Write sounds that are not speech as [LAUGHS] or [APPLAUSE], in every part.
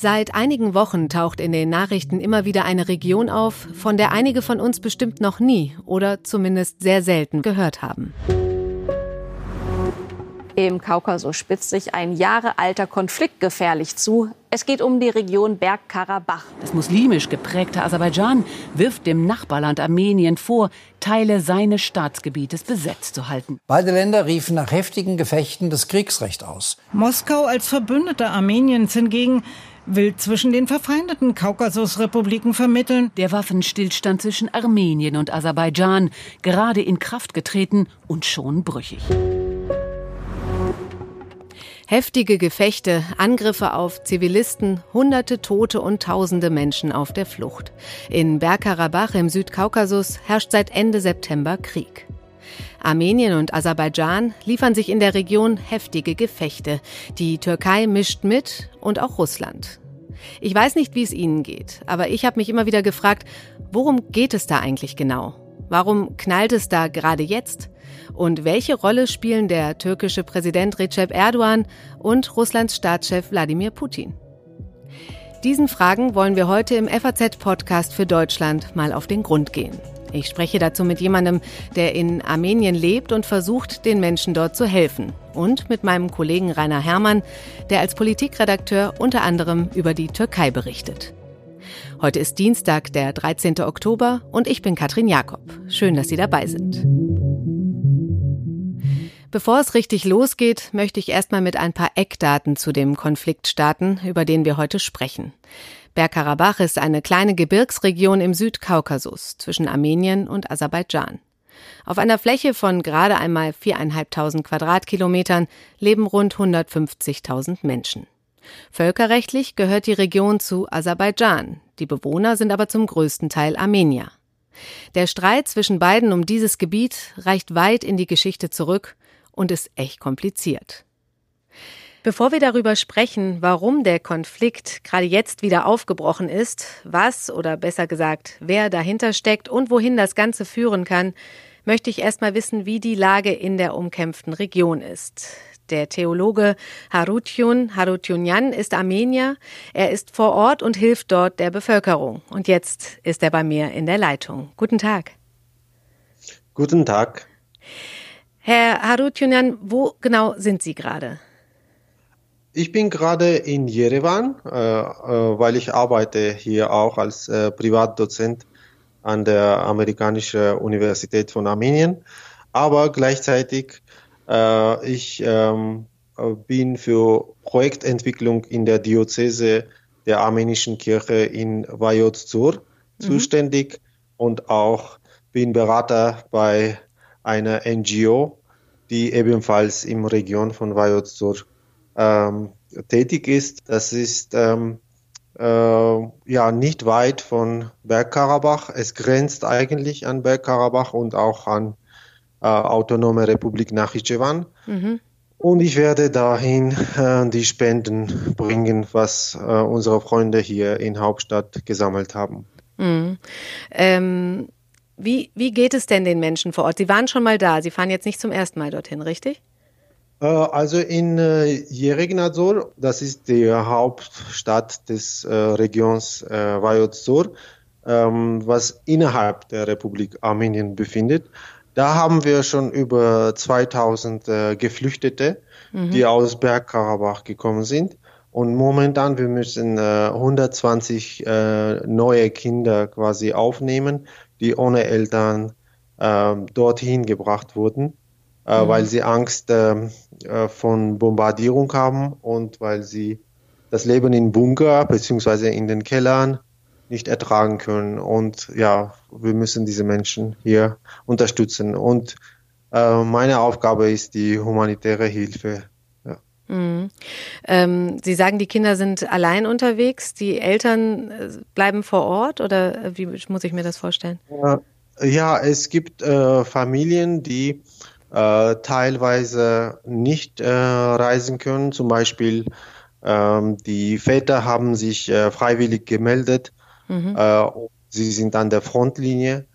Seit einigen Wochen taucht in den Nachrichten immer wieder eine Region auf, von der einige von uns bestimmt noch nie oder zumindest sehr selten gehört haben. Im Kaukasus spitzt sich ein jahrealter Konflikt gefährlich zu. Es geht um die Region Bergkarabach. Das muslimisch geprägte Aserbaidschan wirft dem Nachbarland Armenien vor, Teile seines Staatsgebietes besetzt zu halten. Beide Länder riefen nach heftigen Gefechten das Kriegsrecht aus. Moskau als Verbündeter Armeniens hingegen will zwischen den verfeindeten Kaukasusrepubliken vermitteln. Der Waffenstillstand zwischen Armenien und Aserbaidschan gerade in Kraft getreten und schon brüchig. Heftige Gefechte, Angriffe auf Zivilisten, hunderte Tote und tausende Menschen auf der Flucht. In Bergkarabach im Südkaukasus herrscht seit Ende September Krieg. Armenien und Aserbaidschan liefern sich in der Region heftige Gefechte. Die Türkei mischt mit und auch Russland. Ich weiß nicht, wie es Ihnen geht, aber ich habe mich immer wieder gefragt, worum geht es da eigentlich genau? Warum knallt es da gerade jetzt? Und welche Rolle spielen der türkische Präsident Recep Erdogan und Russlands Staatschef Wladimir Putin? Diesen Fragen wollen wir heute im FAZ-Podcast für Deutschland mal auf den Grund gehen. Ich spreche dazu mit jemandem, der in Armenien lebt und versucht, den Menschen dort zu helfen. Und mit meinem Kollegen Rainer Herrmann, der als Politikredakteur unter anderem über die Türkei berichtet. Heute ist Dienstag, der 13. Oktober und ich bin Katrin Jakob. Schön, dass Sie dabei sind. Bevor es richtig losgeht, möchte ich erstmal mit ein paar Eckdaten zu dem Konflikt starten, über den wir heute sprechen. Bergkarabach ist eine kleine Gebirgsregion im Südkaukasus zwischen Armenien und Aserbaidschan. Auf einer Fläche von gerade einmal viereinhalbtausend Quadratkilometern leben rund 150.000 Menschen. Völkerrechtlich gehört die Region zu Aserbaidschan, die Bewohner sind aber zum größten Teil Armenier. Der Streit zwischen beiden um dieses Gebiet reicht weit in die Geschichte zurück und ist echt kompliziert. Bevor wir darüber sprechen, warum der Konflikt gerade jetzt wieder aufgebrochen ist, was oder besser gesagt, wer dahinter steckt und wohin das Ganze führen kann, möchte ich erstmal wissen, wie die Lage in der umkämpften Region ist. Der Theologe Harutyun Harutyunyan ist Armenier. Er ist vor Ort und hilft dort der Bevölkerung. Und jetzt ist er bei mir in der Leitung. Guten Tag. Guten Tag. Herr Harutyunyan, wo genau sind Sie gerade? Ich bin gerade in Jerewan, äh, äh, weil ich arbeite hier auch als äh, Privatdozent an der amerikanischen Universität von Armenien. Aber gleichzeitig äh, ich ähm, bin für Projektentwicklung in der Diözese der armenischen Kirche in Vajotzur mhm. zuständig und auch bin Berater bei einer NGO, die ebenfalls im Region von Vajotzur ähm, tätig ist. Das ist ähm, äh, ja nicht weit von Bergkarabach. Es grenzt eigentlich an Bergkarabach und auch an äh, Autonome Republik Nachitschewan. Mhm. Und ich werde dahin äh, die Spenden bringen, was äh, unsere Freunde hier in Hauptstadt gesammelt haben. Mhm. Ähm, wie, wie geht es denn den Menschen vor Ort? Sie waren schon mal da. Sie fahren jetzt nicht zum ersten Mal dorthin, richtig? Äh, also in äh, Yeregnadzor, das ist die Hauptstadt des äh, Regions äh, Vajotzor, ähm, was innerhalb der Republik Armenien befindet. Da haben wir schon über 2000 äh, Geflüchtete, mhm. die aus Bergkarabach gekommen sind. Und momentan, wir müssen äh, 120 äh, neue Kinder quasi aufnehmen, die ohne Eltern äh, dorthin gebracht wurden. Äh, mhm. weil sie Angst ähm, äh, von Bombardierung haben und weil sie das Leben in Bunker beziehungsweise in den Kellern nicht ertragen können. Und ja, wir müssen diese Menschen hier unterstützen. Und äh, meine Aufgabe ist die humanitäre Hilfe. Mhm. Ähm, sie sagen, die Kinder sind allein unterwegs, die Eltern äh, bleiben vor Ort oder wie muss ich mir das vorstellen? Ja, es gibt äh, Familien, die äh, teilweise nicht äh, reisen können. Zum Beispiel ähm, die Väter haben sich äh, freiwillig gemeldet. Mhm. Äh, sie sind an der Frontlinie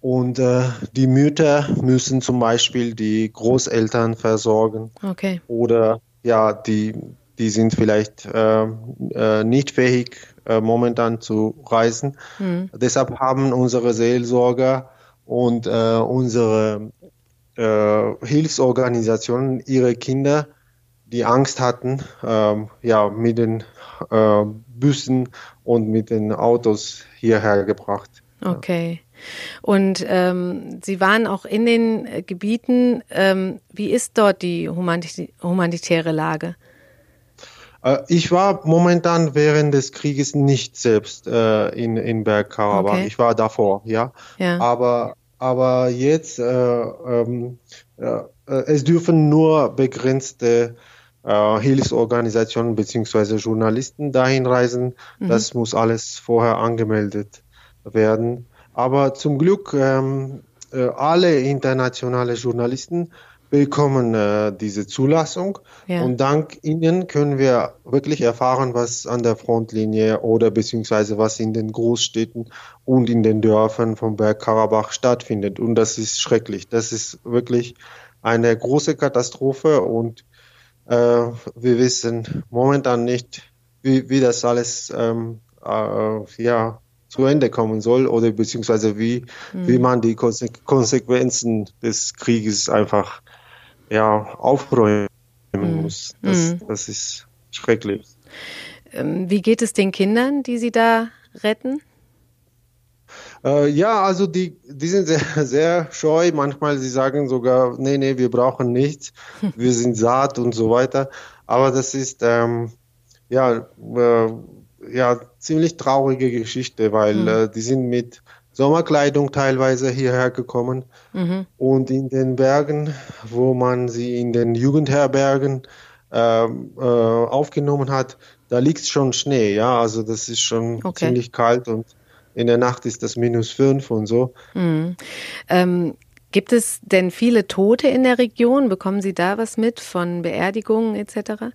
Und äh, die Mütter müssen zum Beispiel die Großeltern versorgen. Okay. Oder ja, die, die sind vielleicht äh, äh, nicht fähig, äh, momentan zu reisen. Mhm. Deshalb haben unsere Seelsorger und äh, unsere äh, Hilfsorganisationen ihre Kinder, die Angst hatten, ähm, ja, mit den äh, Bussen und mit den Autos hierher gebracht. Okay. Und ähm, Sie waren auch in den äh, Gebieten. Ähm, wie ist dort die humanit humanitäre Lage? Äh, ich war momentan während des Krieges nicht selbst äh, in, in Bergkarabach. Okay. Ich war davor, ja. ja. Aber, aber jetzt, äh, ähm, äh, es dürfen nur begrenzte Hilfsorganisationen beziehungsweise Journalisten dahin reisen. Mhm. Das muss alles vorher angemeldet werden. Aber zum Glück ähm, äh, alle internationale Journalisten bekommen äh, diese Zulassung ja. und dank ihnen können wir wirklich erfahren, was an der Frontlinie oder beziehungsweise was in den Großstädten und in den Dörfern vom Bergkarabach stattfindet und das ist schrecklich. Das ist wirklich eine große Katastrophe und äh, wir wissen momentan nicht, wie, wie das alles ähm, äh, ja zu Ende kommen soll oder beziehungsweise wie, mhm. wie man die Konsequenzen des Krieges einfach ja, aufräumen mhm. muss. Das, mhm. das ist schrecklich. Ähm, wie geht es den Kindern, die Sie da retten? Äh, ja, also die, die sind sehr, [LAUGHS] sehr scheu. Manchmal sie sagen sogar, nee, nee, wir brauchen nichts, [LAUGHS] wir sind satt und so weiter. Aber das ist ähm, ja äh, ja, ziemlich traurige Geschichte, weil mhm. äh, die sind mit Sommerkleidung teilweise hierher gekommen mhm. und in den Bergen, wo man sie in den Jugendherbergen äh, äh, aufgenommen hat, da liegt schon Schnee, ja, also das ist schon okay. ziemlich kalt und in der Nacht ist das minus fünf und so. Mhm. Ähm, gibt es denn viele Tote in der Region? Bekommen Sie da was mit von Beerdigungen etc.?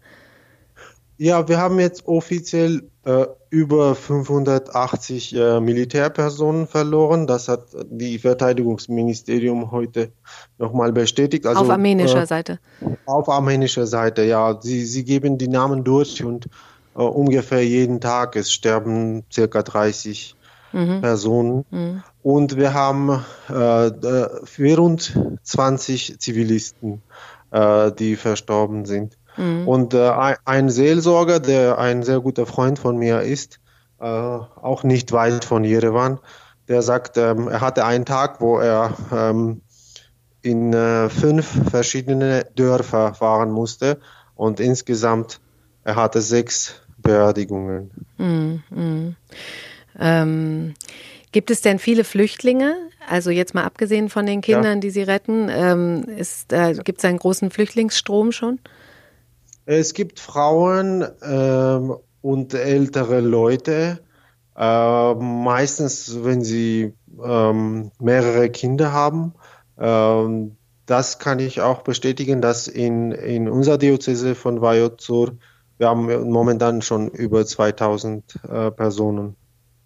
Ja, wir haben jetzt offiziell äh, über 580 äh, Militärpersonen verloren. Das hat die Verteidigungsministerium heute nochmal bestätigt. Also, auf armenischer äh, Seite. Auf armenischer Seite, ja. Sie, sie geben die Namen durch und äh, ungefähr jeden Tag es sterben circa 30 mhm. Personen. Mhm. Und wir haben 24 äh, Zivilisten, äh, die verstorben sind. Mhm. Und äh, ein Seelsorger, der ein sehr guter Freund von mir ist, äh, auch nicht weit von Jerewan, der sagt, ähm, er hatte einen Tag, wo er ähm, in äh, fünf verschiedene Dörfer fahren musste und insgesamt er hatte sechs Beerdigungen. Mhm. mhm. Ähm, gibt es denn viele Flüchtlinge? Also jetzt mal abgesehen von den Kindern, ja. die Sie retten, ähm, äh, gibt es einen großen Flüchtlingsstrom schon? Es gibt Frauen ähm, und ältere Leute, äh, meistens wenn sie ähm, mehrere Kinder haben. Ähm, das kann ich auch bestätigen, dass in, in unserer Diözese von Vajozur wir haben momentan schon über 2000 äh, Personen.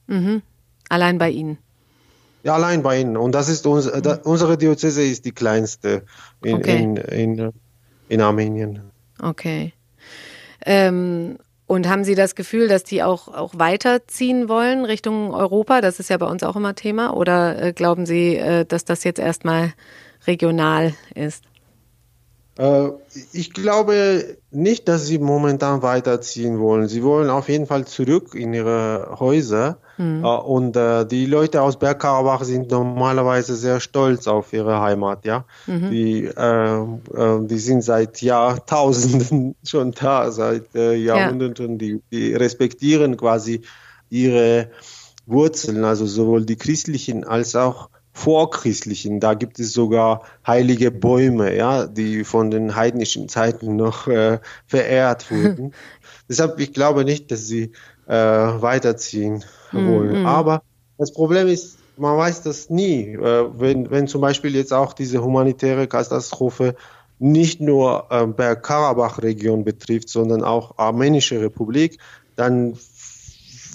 Mhm. Allein bei Ihnen? Ja, allein bei Ihnen. Und das ist uns, mhm. da, unsere Diözese ist die kleinste in, okay. in, in, in Armenien. Okay. Ähm, und haben Sie das Gefühl, dass die auch, auch weiterziehen wollen Richtung Europa? Das ist ja bei uns auch immer Thema. Oder äh, glauben Sie, äh, dass das jetzt erstmal regional ist? Äh, ich glaube nicht, dass sie momentan weiterziehen wollen. Sie wollen auf jeden Fall zurück in ihre Häuser. Mhm. Und äh, die Leute aus Bergkarabach sind normalerweise sehr stolz auf ihre Heimat, ja. Mhm. Die, äh, äh, die sind seit Jahrtausenden [LAUGHS] schon da, seit äh, Jahrhunderten. Ja. Die, die respektieren quasi ihre Wurzeln, also sowohl die christlichen als auch vorchristlichen. Da gibt es sogar heilige Bäume, ja, die von den heidnischen Zeiten noch äh, verehrt wurden. [LAUGHS] Deshalb, ich glaube nicht, dass sie äh, weiterziehen wollen. Mm, Aber das Problem ist, man weiß das nie. Äh, wenn, wenn zum Beispiel jetzt auch diese humanitäre Katastrophe nicht nur äh, Bergkarabach-Region betrifft, sondern auch Armenische Republik, dann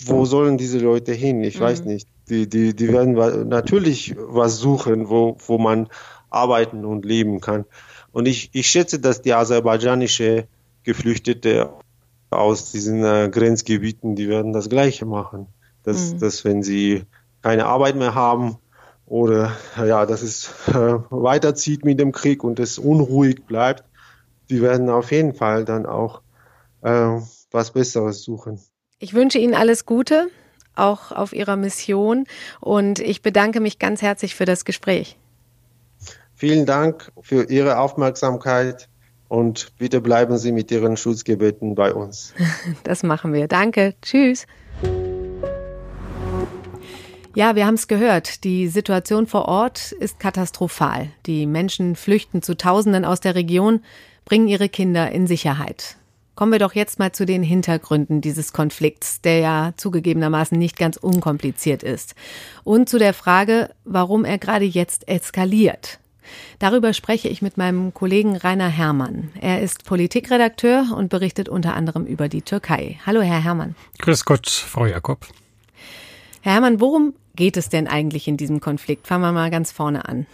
wo sollen diese Leute hin? Ich mhm. weiß nicht. Die, die, die werden natürlich was suchen, wo, wo man arbeiten und leben kann. Und ich, ich schätze, dass die aserbaidschanische Geflüchtete aus diesen äh, Grenzgebieten, die werden das Gleiche machen. Dass, mhm. dass wenn sie keine Arbeit mehr haben oder ja, dass es äh, weiterzieht mit dem Krieg und es unruhig bleibt, die werden auf jeden Fall dann auch äh, was Besseres suchen. Ich wünsche Ihnen alles Gute, auch auf Ihrer Mission und ich bedanke mich ganz herzlich für das Gespräch. Vielen Dank für Ihre Aufmerksamkeit und bitte bleiben Sie mit Ihren Schutzgebeten bei uns. [LAUGHS] Das machen wir. Danke. Tschüss. Ja, wir haben es gehört. Die Situation vor Ort ist katastrophal. Die Menschen flüchten zu Tausenden aus der Region, bringen ihre Kinder in Sicherheit. Kommen wir doch jetzt mal zu den Hintergründen dieses Konflikts, der ja zugegebenermaßen nicht ganz unkompliziert ist. Und zu der Frage, warum er gerade jetzt eskaliert. Darüber spreche ich mit meinem Kollegen Rainer Herrmann. Er ist Politikredakteur und berichtet unter anderem über die Türkei. Hallo, Herr Herrmann. Grüß Gott, Frau Jakob. Herr Herrmann, worum geht es denn eigentlich in diesem Konflikt? Fangen wir mal ganz vorne an.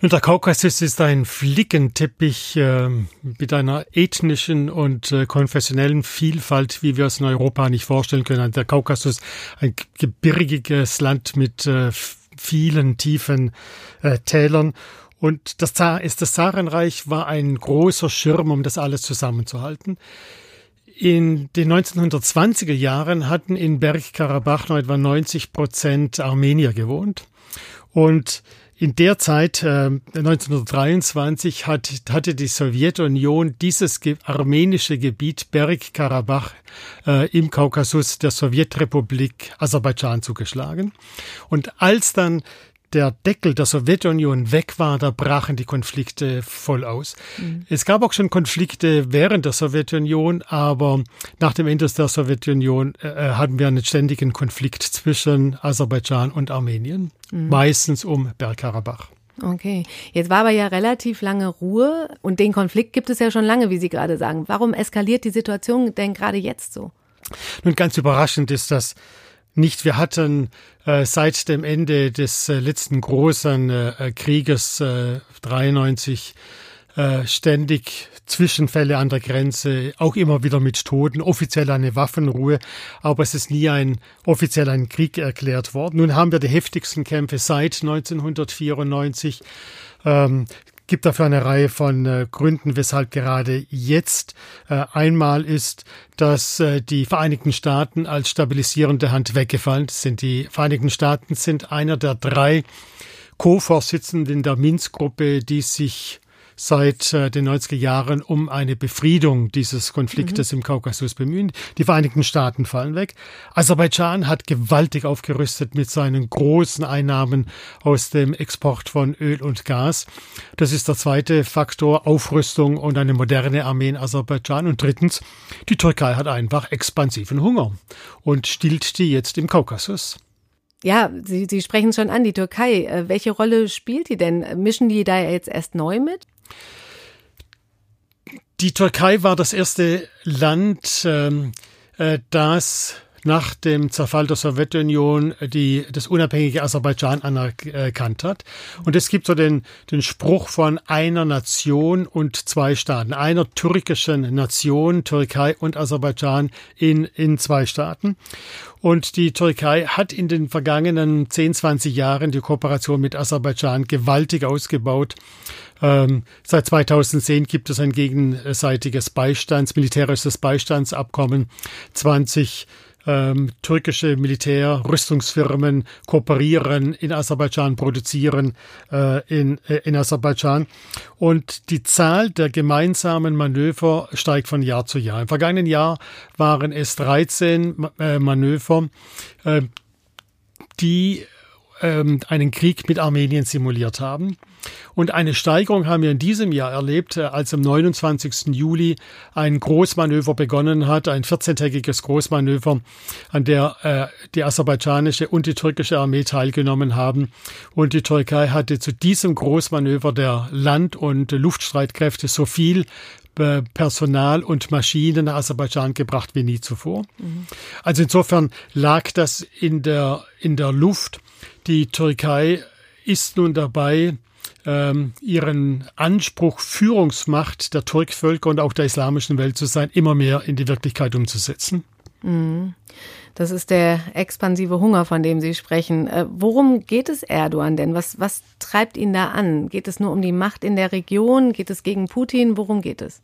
Der Kaukasus ist ein Flickenteppich äh, mit einer ethnischen und äh, konfessionellen Vielfalt, wie wir es in Europa nicht vorstellen können. Der Kaukasus, ein gebirgiges Land mit äh, vielen tiefen äh, Tälern. Und das, ist das Zarenreich war ein großer Schirm, um das alles zusammenzuhalten. In den 1920er Jahren hatten in Bergkarabach noch etwa 90 Prozent Armenier gewohnt. Und in der Zeit, äh, 1923, hat, hatte die Sowjetunion dieses ge armenische Gebiet Bergkarabach äh, im Kaukasus der Sowjetrepublik Aserbaidschan zugeschlagen. Und als dann der Deckel der Sowjetunion weg war, da brachen die Konflikte voll aus. Mhm. Es gab auch schon Konflikte während der Sowjetunion, aber nach dem Ende der Sowjetunion äh, äh, hatten wir einen ständigen Konflikt zwischen Aserbaidschan und Armenien, mhm. meistens um Bergkarabach. Okay, jetzt war aber ja relativ lange Ruhe und den Konflikt gibt es ja schon lange, wie Sie gerade sagen. Warum eskaliert die Situation denn gerade jetzt so? Nun, ganz überraschend ist das nicht. Wir hatten äh, seit dem Ende des äh, letzten großen äh, Krieges äh, 93 äh, ständig Zwischenfälle an der Grenze, auch immer wieder mit Toten, offiziell eine Waffenruhe, aber es ist nie ein offiziell ein Krieg erklärt worden. Nun haben wir die heftigsten Kämpfe seit 1994. Ähm, gibt dafür eine Reihe von äh, Gründen, weshalb gerade jetzt äh, einmal ist, dass äh, die Vereinigten Staaten als stabilisierende Hand weggefallen sind. Die Vereinigten Staaten sind einer der drei Co-Vorsitzenden der Minsk-Gruppe, die sich seit äh, den 90er Jahren um eine Befriedung dieses Konfliktes mhm. im Kaukasus bemühen. Die Vereinigten Staaten fallen weg. Aserbaidschan hat gewaltig aufgerüstet mit seinen großen Einnahmen aus dem Export von Öl und Gas. Das ist der zweite Faktor, Aufrüstung und eine moderne Armee in Aserbaidschan. Und drittens, die Türkei hat einfach expansiven Hunger und stillt die jetzt im Kaukasus. Ja, Sie, Sie sprechen schon an, die Türkei. Äh, welche Rolle spielt die denn? Mischen die da jetzt erst neu mit? Die Türkei war das erste Land, ähm, äh, das nach dem Zerfall der Sowjetunion die, das unabhängige Aserbaidschan anerkannt hat. Und es gibt so den, den Spruch von einer Nation und zwei Staaten, einer türkischen Nation, Türkei und Aserbaidschan in, in zwei Staaten. Und die Türkei hat in den vergangenen 10, 20 Jahren die Kooperation mit Aserbaidschan gewaltig ausgebaut. Ähm, seit 2010 gibt es ein gegenseitiges Beistands, militärisches Beistandsabkommen. 20 ähm, türkische Militärrüstungsfirmen kooperieren in Aserbaidschan, produzieren äh, in, äh, in Aserbaidschan. Und die Zahl der gemeinsamen Manöver steigt von Jahr zu Jahr. Im vergangenen Jahr waren es 13 äh, Manöver, äh, die ähm, einen Krieg mit Armenien simuliert haben. Und eine Steigerung haben wir in diesem Jahr erlebt, äh, als am 29. Juli ein Großmanöver begonnen hat, ein 14-tägiges Großmanöver, an der äh, die aserbaidschanische und die türkische Armee teilgenommen haben. Und die Türkei hatte zu diesem Großmanöver der Land- und Luftstreitkräfte so viel Personal und Maschinen nach Aserbaidschan gebracht wie nie zuvor. Mhm. Also insofern lag das in der, in der Luft. Die Türkei ist nun dabei, ähm, ihren Anspruch, Führungsmacht der Turkvölker und auch der islamischen Welt zu sein, immer mehr in die Wirklichkeit umzusetzen. Mhm. Das ist der expansive Hunger, von dem Sie sprechen. Äh, worum geht es Erdogan denn? Was, was treibt ihn da an? Geht es nur um die Macht in der Region? Geht es gegen Putin? Worum geht es?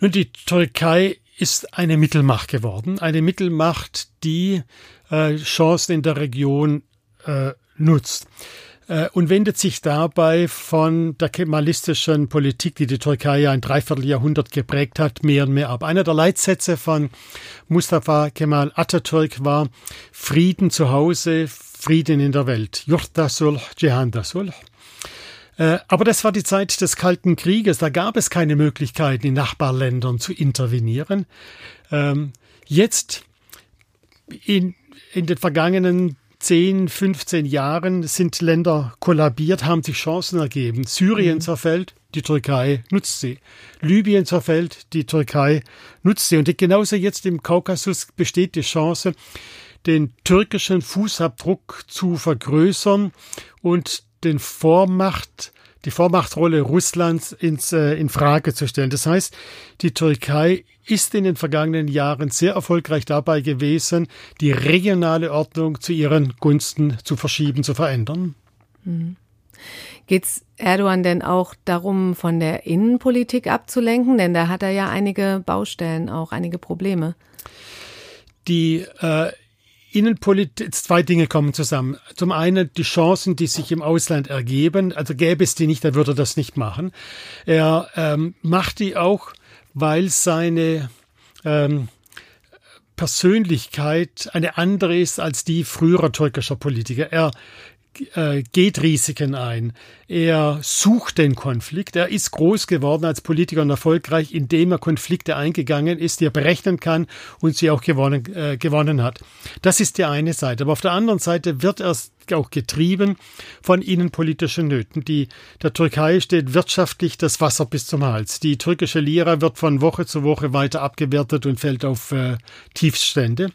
Nun, die Türkei ist eine Mittelmacht geworden. Eine Mittelmacht, die äh, Chancen in der Region äh, nutzt. Äh, und wendet sich dabei von der kemalistischen Politik, die die Türkei ja ein Dreivierteljahrhundert geprägt hat, mehr und mehr ab. Einer der Leitsätze von Mustafa Kemal Atatürk war Frieden zu Hause, Frieden in der Welt. Yurta sulh, Jihanda sulh. Äh, aber das war die Zeit des Kalten Krieges. Da gab es keine Möglichkeit, in Nachbarländern zu intervenieren. Ähm, jetzt in, in den vergangenen 10, 15 Jahren sind Länder kollabiert, haben sich Chancen ergeben. Syrien mhm. zerfällt, die Türkei nutzt sie. Libyen zerfällt, die Türkei nutzt sie. Und genauso jetzt im Kaukasus besteht die Chance, den türkischen Fußabdruck zu vergrößern und den Vormacht die Vormachtsrolle Russlands ins, äh, in Frage zu stellen. Das heißt, die Türkei ist in den vergangenen Jahren sehr erfolgreich dabei gewesen, die regionale Ordnung zu ihren Gunsten zu verschieben, zu verändern. Mhm. Geht es Erdogan denn auch darum, von der Innenpolitik abzulenken? Denn da hat er ja einige Baustellen, auch einige Probleme. Die äh, Innenpolitik, zwei Dinge kommen zusammen. Zum einen die Chancen, die sich im Ausland ergeben. Also gäbe es die nicht, dann würde er das nicht machen. Er ähm, macht die auch, weil seine ähm, Persönlichkeit eine andere ist als die früherer türkischer Politiker. Er äh, geht Risiken ein. Er sucht den Konflikt. Er ist groß geworden als Politiker und erfolgreich, indem er Konflikte eingegangen ist, die er berechnen kann und sie auch gewonnen, äh, gewonnen hat. Das ist die eine Seite. Aber auf der anderen Seite wird er auch getrieben von innenpolitischen Nöten. Die, der Türkei steht wirtschaftlich das Wasser bis zum Hals. Die türkische Lira wird von Woche zu Woche weiter abgewertet und fällt auf äh, Tiefststände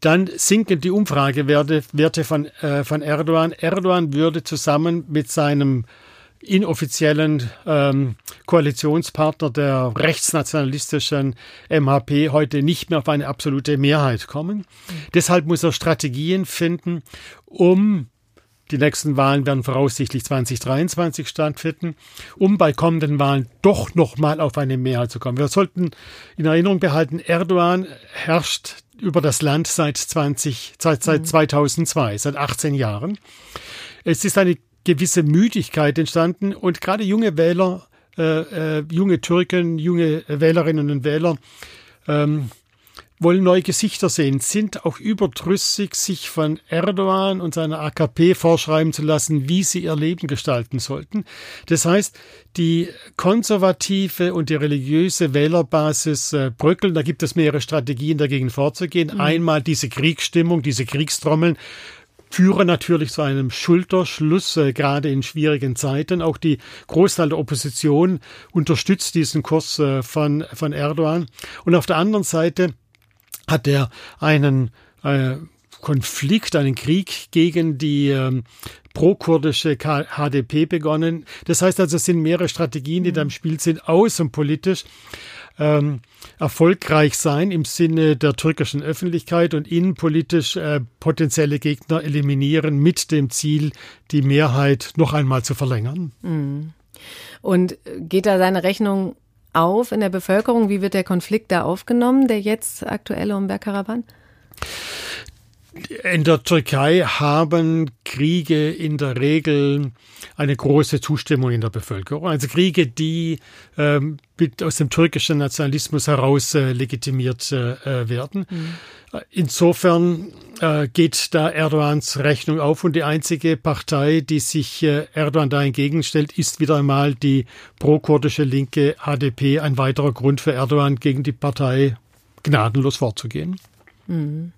dann sinken die Umfragewerte Werte von, äh, von Erdogan. Erdogan würde zusammen mit seinem inoffiziellen ähm, Koalitionspartner der rechtsnationalistischen MHP heute nicht mehr auf eine absolute Mehrheit kommen. Deshalb muss er Strategien finden, um die nächsten Wahlen werden voraussichtlich 2023 stattfinden, um bei kommenden Wahlen doch nochmal auf eine Mehrheit zu kommen. Wir sollten in Erinnerung behalten, Erdogan herrscht über das Land seit 20, seit, seit mhm. 2002, seit 18 Jahren. Es ist eine gewisse Müdigkeit entstanden und gerade junge Wähler, äh, äh, junge Türken, junge Wählerinnen und Wähler ähm, wollen neue Gesichter sehen, sind auch überdrüssig, sich von Erdogan und seiner AKP vorschreiben zu lassen, wie sie ihr Leben gestalten sollten. Das heißt, die konservative und die religiöse Wählerbasis äh, bröckeln. Da gibt es mehrere Strategien, dagegen vorzugehen. Mhm. Einmal diese Kriegsstimmung, diese Kriegstrommeln führen natürlich zu einem Schulterschluss, äh, gerade in schwierigen Zeiten. Auch die Großteil der Opposition unterstützt diesen Kurs äh, von, von Erdogan. Und auf der anderen Seite hat er einen äh, Konflikt, einen Krieg gegen die ähm, pro-kurdische HDP begonnen. Das heißt also, es sind mehrere Strategien, die da im Spiel sind, außenpolitisch ähm, erfolgreich sein im Sinne der türkischen Öffentlichkeit und innenpolitisch äh, potenzielle Gegner eliminieren mit dem Ziel, die Mehrheit noch einmal zu verlängern. Mhm. Und geht da seine Rechnung auf in der Bevölkerung? Wie wird der Konflikt da aufgenommen, der jetzt aktuelle um Bergkarawan? In der Türkei haben Kriege in der Regel eine große Zustimmung in der Bevölkerung. Also Kriege, die ähm, aus dem türkischen Nationalismus heraus äh, legitimiert äh, werden. Mhm. Insofern äh, geht da Erdogans Rechnung auf und die einzige Partei, die sich äh, Erdogan da entgegenstellt, ist wieder einmal die pro-kurdische linke HDP. Ein weiterer Grund für Erdogan, gegen die Partei gnadenlos vorzugehen. Mhm.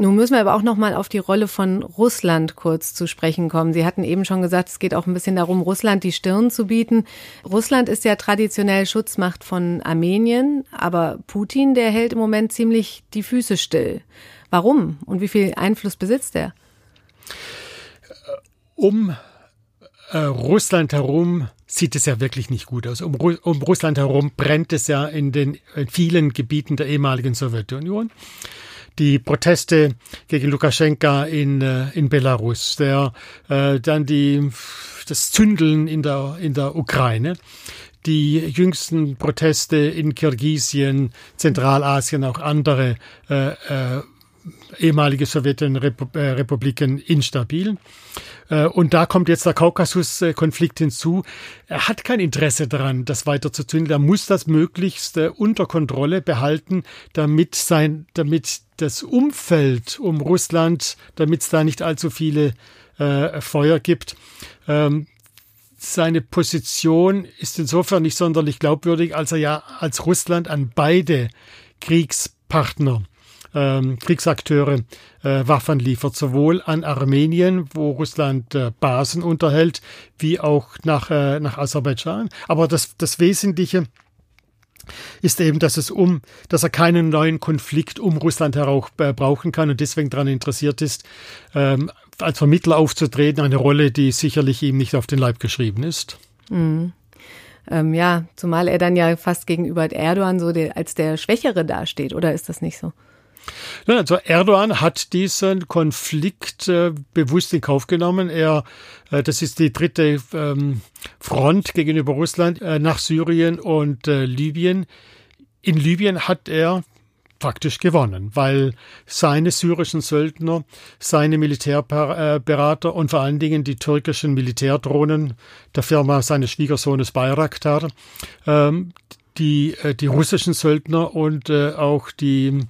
Nun müssen wir aber auch noch mal auf die Rolle von Russland kurz zu sprechen kommen. Sie hatten eben schon gesagt, es geht auch ein bisschen darum, Russland die Stirn zu bieten. Russland ist ja traditionell Schutzmacht von Armenien, aber Putin, der hält im Moment ziemlich die Füße still. Warum und wie viel Einfluss besitzt er? Um äh, Russland herum sieht es ja wirklich nicht gut aus. Um, um Russland herum brennt es ja in den in vielen Gebieten der ehemaligen Sowjetunion die Proteste gegen Lukaschenka in, äh, in Belarus, der, äh, dann die, das Zündeln in der, in der Ukraine, die jüngsten Proteste in Kirgisien, Zentralasien, auch andere äh, äh, ehemalige Sowjetrepubliken instabil. Äh, und da kommt jetzt der Kaukasus-Konflikt hinzu. Er hat kein Interesse daran, das weiter zu tun. Er muss das möglichst äh, unter Kontrolle behalten, damit sein, damit das Umfeld um Russland, damit es da nicht allzu viele äh, Feuer gibt. Ähm, seine Position ist insofern nicht sonderlich glaubwürdig, als er ja als Russland an beide Kriegspartner ähm, Kriegsakteure äh, Waffen liefert, sowohl an Armenien, wo Russland äh, Basen unterhält, wie auch nach, äh, nach Aserbaidschan. Aber das, das Wesentliche ist eben, dass es um, dass er keinen neuen Konflikt um Russland herum äh, brauchen kann und deswegen daran interessiert ist, ähm, als Vermittler aufzutreten, eine Rolle, die sicherlich ihm nicht auf den Leib geschrieben ist. Mhm. Ähm, ja, zumal er dann ja fast gegenüber Erdogan so der, als der Schwächere dasteht, oder ist das nicht so? Also Erdogan hat diesen Konflikt äh, bewusst in Kauf genommen. Er, äh, das ist die dritte ähm, Front gegenüber Russland äh, nach Syrien und äh, Libyen. In Libyen hat er faktisch gewonnen, weil seine syrischen Söldner, seine Militärberater und vor allen Dingen die türkischen Militärdrohnen der Firma seines Schwiegersohnes Bayraktar, ähm, die, äh, die russischen Söldner und äh, auch die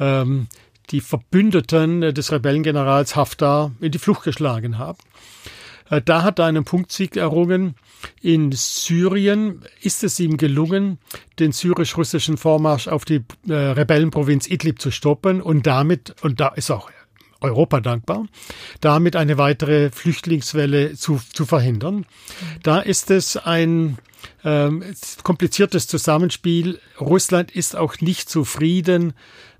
ähm, die Verbündeten des Rebellengenerals Haftar in die Flucht geschlagen haben. Äh, da hat er einen Punktsieg errungen. In Syrien ist es ihm gelungen, den syrisch-russischen Vormarsch auf die äh, Rebellenprovinz Idlib zu stoppen und damit, und da ist auch Europa dankbar, damit eine weitere Flüchtlingswelle zu, zu verhindern. Da ist es ein ähm, kompliziertes Zusammenspiel. Russland ist auch nicht zufrieden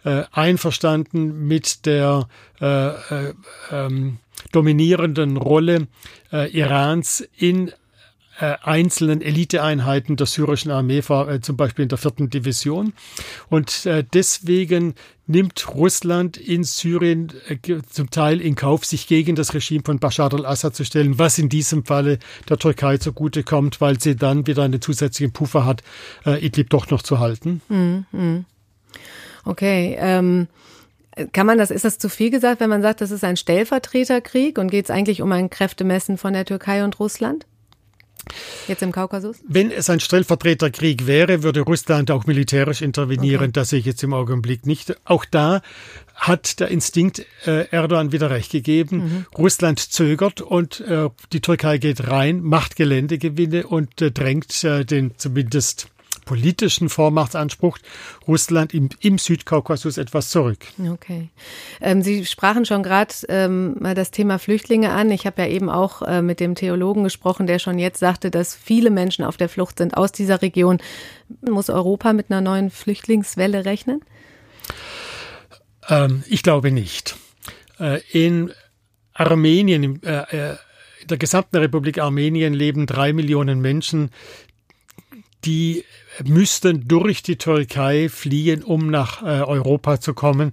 äh, einverstanden mit der äh, äh, ähm, dominierenden Rolle äh, Irans in äh, einzelnen Eliteeinheiten der syrischen Armee, äh, zum Beispiel in der vierten Division. Und äh, deswegen nimmt Russland in Syrien äh, zum Teil in Kauf, sich gegen das Regime von Bashar al-Assad zu stellen, was in diesem Falle der Türkei zugutekommt, weil sie dann wieder einen zusätzlichen Puffer hat, äh, Idlib doch noch zu halten. -hmm. Okay. Ähm kann man das, ist das zu viel gesagt, wenn man sagt, das ist ein Stellvertreterkrieg und geht es eigentlich um ein Kräftemessen von der Türkei und Russland? Jetzt im Kaukasus? Wenn es ein Stellvertreterkrieg wäre, würde Russland auch militärisch intervenieren. Okay. Das sehe ich jetzt im Augenblick nicht. Auch da hat der Instinkt äh, Erdogan wieder recht gegeben. Mhm. Russland zögert und äh, die Türkei geht rein, macht Geländegewinne und äh, drängt äh, den zumindest politischen Vormachtsanspruch Russland im, im Südkaukasus etwas zurück. Okay. Ähm, Sie sprachen schon gerade ähm, mal das Thema Flüchtlinge an. Ich habe ja eben auch äh, mit dem Theologen gesprochen, der schon jetzt sagte, dass viele Menschen auf der Flucht sind aus dieser Region. Muss Europa mit einer neuen Flüchtlingswelle rechnen? Ähm, ich glaube nicht. Äh, in Armenien, äh, äh, in der gesamten Republik Armenien leben drei Millionen Menschen, die müssten durch die Türkei fliehen, um nach äh, Europa zu kommen.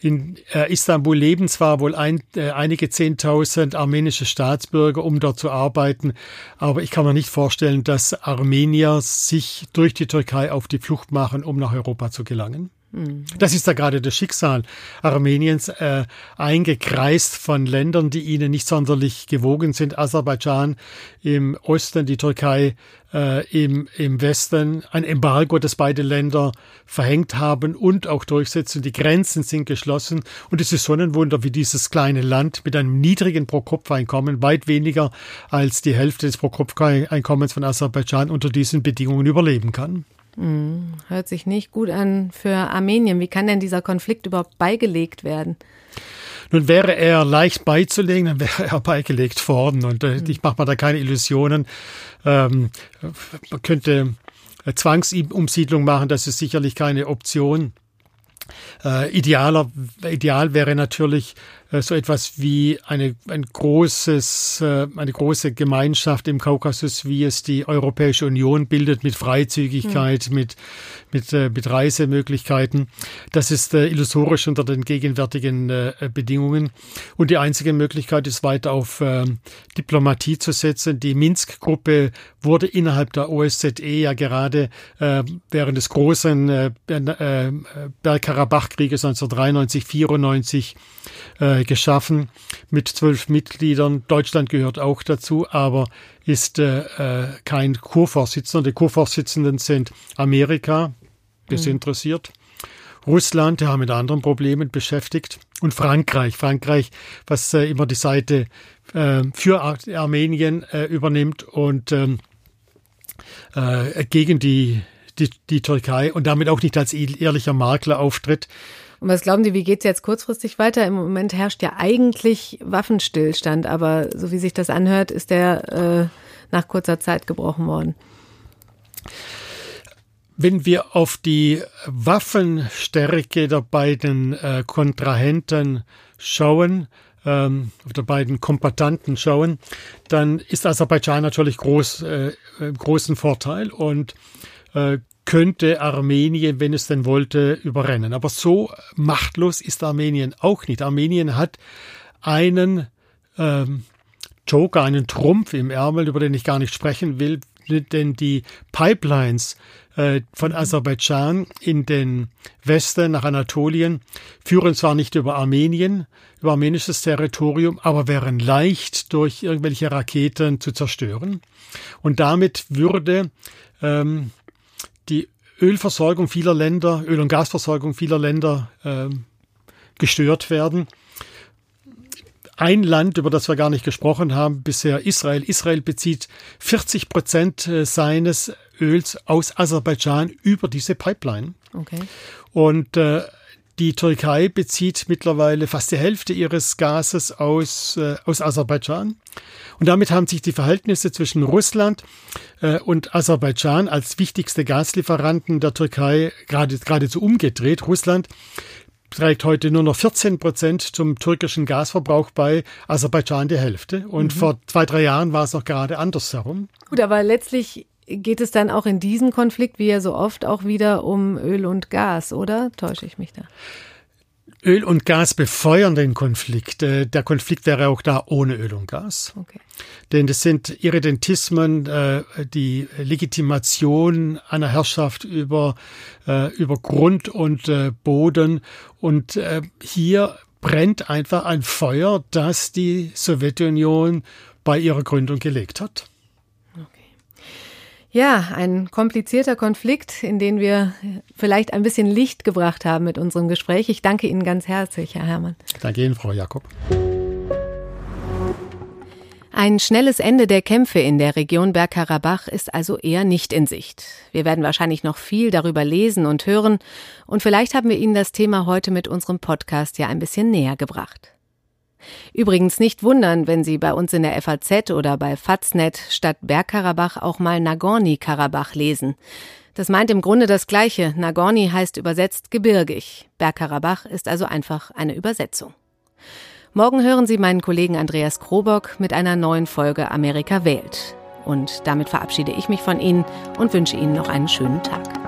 In äh, Istanbul leben zwar wohl ein, äh, einige Zehntausend armenische Staatsbürger, um dort zu arbeiten, aber ich kann mir nicht vorstellen, dass Armenier sich durch die Türkei auf die Flucht machen, um nach Europa zu gelangen. Das ist ja gerade das Schicksal Armeniens, äh, eingekreist von Ländern, die ihnen nicht sonderlich gewogen sind. Aserbaidschan im Osten, die Türkei äh, im, im Westen. Ein Embargo, das beide Länder verhängt haben und auch durchsetzen. Die Grenzen sind geschlossen. Und es ist so ein Wunder, wie dieses kleine Land mit einem niedrigen Pro-Kopf-Einkommen, weit weniger als die Hälfte des Pro-Kopf-Einkommens von Aserbaidschan, unter diesen Bedingungen überleben kann. Hm, hört sich nicht gut an für Armenien. Wie kann denn dieser Konflikt überhaupt beigelegt werden? Nun wäre er leicht beizulegen, dann wäre er [LAUGHS] beigelegt worden. Und äh, ich mache mir da keine Illusionen. Ähm, man könnte Zwangsumsiedlung machen, das ist sicherlich keine Option. Äh, idealer, ideal wäre natürlich so etwas wie eine, ein großes, äh, eine große Gemeinschaft im Kaukasus, wie es die Europäische Union bildet, mit Freizügigkeit, mhm. mit, mit, äh, mit Reisemöglichkeiten. Das ist äh, illusorisch unter den gegenwärtigen äh, Bedingungen. Und die einzige Möglichkeit ist weiter auf äh, Diplomatie zu setzen. Die Minsk-Gruppe wurde innerhalb der OSZE ja gerade äh, während des großen äh, äh, Bergkarabach-Krieges 1993, 94 äh, geschaffen mit zwölf Mitgliedern. Deutschland gehört auch dazu, aber ist äh, äh kein Kurvorsitzender. Die Kurvorsitzenden sind Amerika, desinteressiert. Mhm. Russland, der haben mit anderen Problemen beschäftigt. Und Frankreich, Frankreich, was äh, immer die Seite äh, für Ar Armenien äh, übernimmt und ähm, äh, gegen die, die, die Türkei und damit auch nicht als ehrlicher Makler auftritt. Und was glauben Sie, wie geht es jetzt kurzfristig weiter? Im Moment herrscht ja eigentlich Waffenstillstand, aber so wie sich das anhört, ist der äh, nach kurzer Zeit gebrochen worden. Wenn wir auf die Waffenstärke der beiden äh, Kontrahenten schauen, ähm, auf der beiden Kombatanten schauen, dann ist Aserbaidschan natürlich groß, äh, großen Vorteil und äh, könnte Armenien, wenn es denn wollte, überrennen. Aber so machtlos ist Armenien auch nicht. Armenien hat einen ähm, Joker, einen Trumpf im Ärmel, über den ich gar nicht sprechen will, denn die Pipelines äh, von Aserbaidschan in den Westen nach Anatolien führen zwar nicht über Armenien, über armenisches Territorium, aber wären leicht durch irgendwelche Raketen zu zerstören. Und damit würde ähm, die Ölversorgung vieler Länder, Öl- und Gasversorgung vieler Länder äh, gestört werden. Ein Land, über das wir gar nicht gesprochen haben, bisher Israel. Israel bezieht 40 Prozent äh, seines Öls aus Aserbaidschan über diese Pipeline. Okay. Und äh, die Türkei bezieht mittlerweile fast die Hälfte ihres Gases aus, äh, aus Aserbaidschan. Und damit haben sich die Verhältnisse zwischen Russland äh, und Aserbaidschan als wichtigste Gaslieferanten der Türkei gerade, geradezu umgedreht. Russland trägt heute nur noch 14 Prozent zum türkischen Gasverbrauch bei, Aserbaidschan die Hälfte. Und mhm. vor zwei, drei Jahren war es noch gerade andersherum. Gut, aber letztlich geht es dann auch in diesem Konflikt, wie ja so oft, auch wieder um Öl und Gas, oder? Täusche ich mich da? Öl und Gas befeuern den Konflikt. Äh, der Konflikt wäre auch da ohne Öl und Gas. Okay. Denn das sind Irredentismen, äh, die Legitimation einer Herrschaft über, äh, über Grund und Boden. Und hier brennt einfach ein Feuer, das die Sowjetunion bei ihrer Gründung gelegt hat. Ja, ein komplizierter Konflikt, in den wir vielleicht ein bisschen Licht gebracht haben mit unserem Gespräch. Ich danke Ihnen ganz herzlich, Herr Herrmann. Danke Ihnen, Frau Jakob. Ein schnelles Ende der Kämpfe in der Region Bergkarabach ist also eher nicht in Sicht. Wir werden wahrscheinlich noch viel darüber lesen und hören und vielleicht haben wir Ihnen das Thema heute mit unserem Podcast ja ein bisschen näher gebracht. Übrigens nicht wundern, wenn Sie bei uns in der FAZ oder bei Faznet statt Bergkarabach auch mal Nagorny-Karabach lesen. Das meint im Grunde das Gleiche. Nagorny heißt übersetzt gebirgig. Bergkarabach ist also einfach eine Übersetzung. Morgen hören Sie meinen Kollegen Andreas Krobock mit einer neuen Folge Amerika wählt. Und damit verabschiede ich mich von Ihnen und wünsche Ihnen noch einen schönen Tag.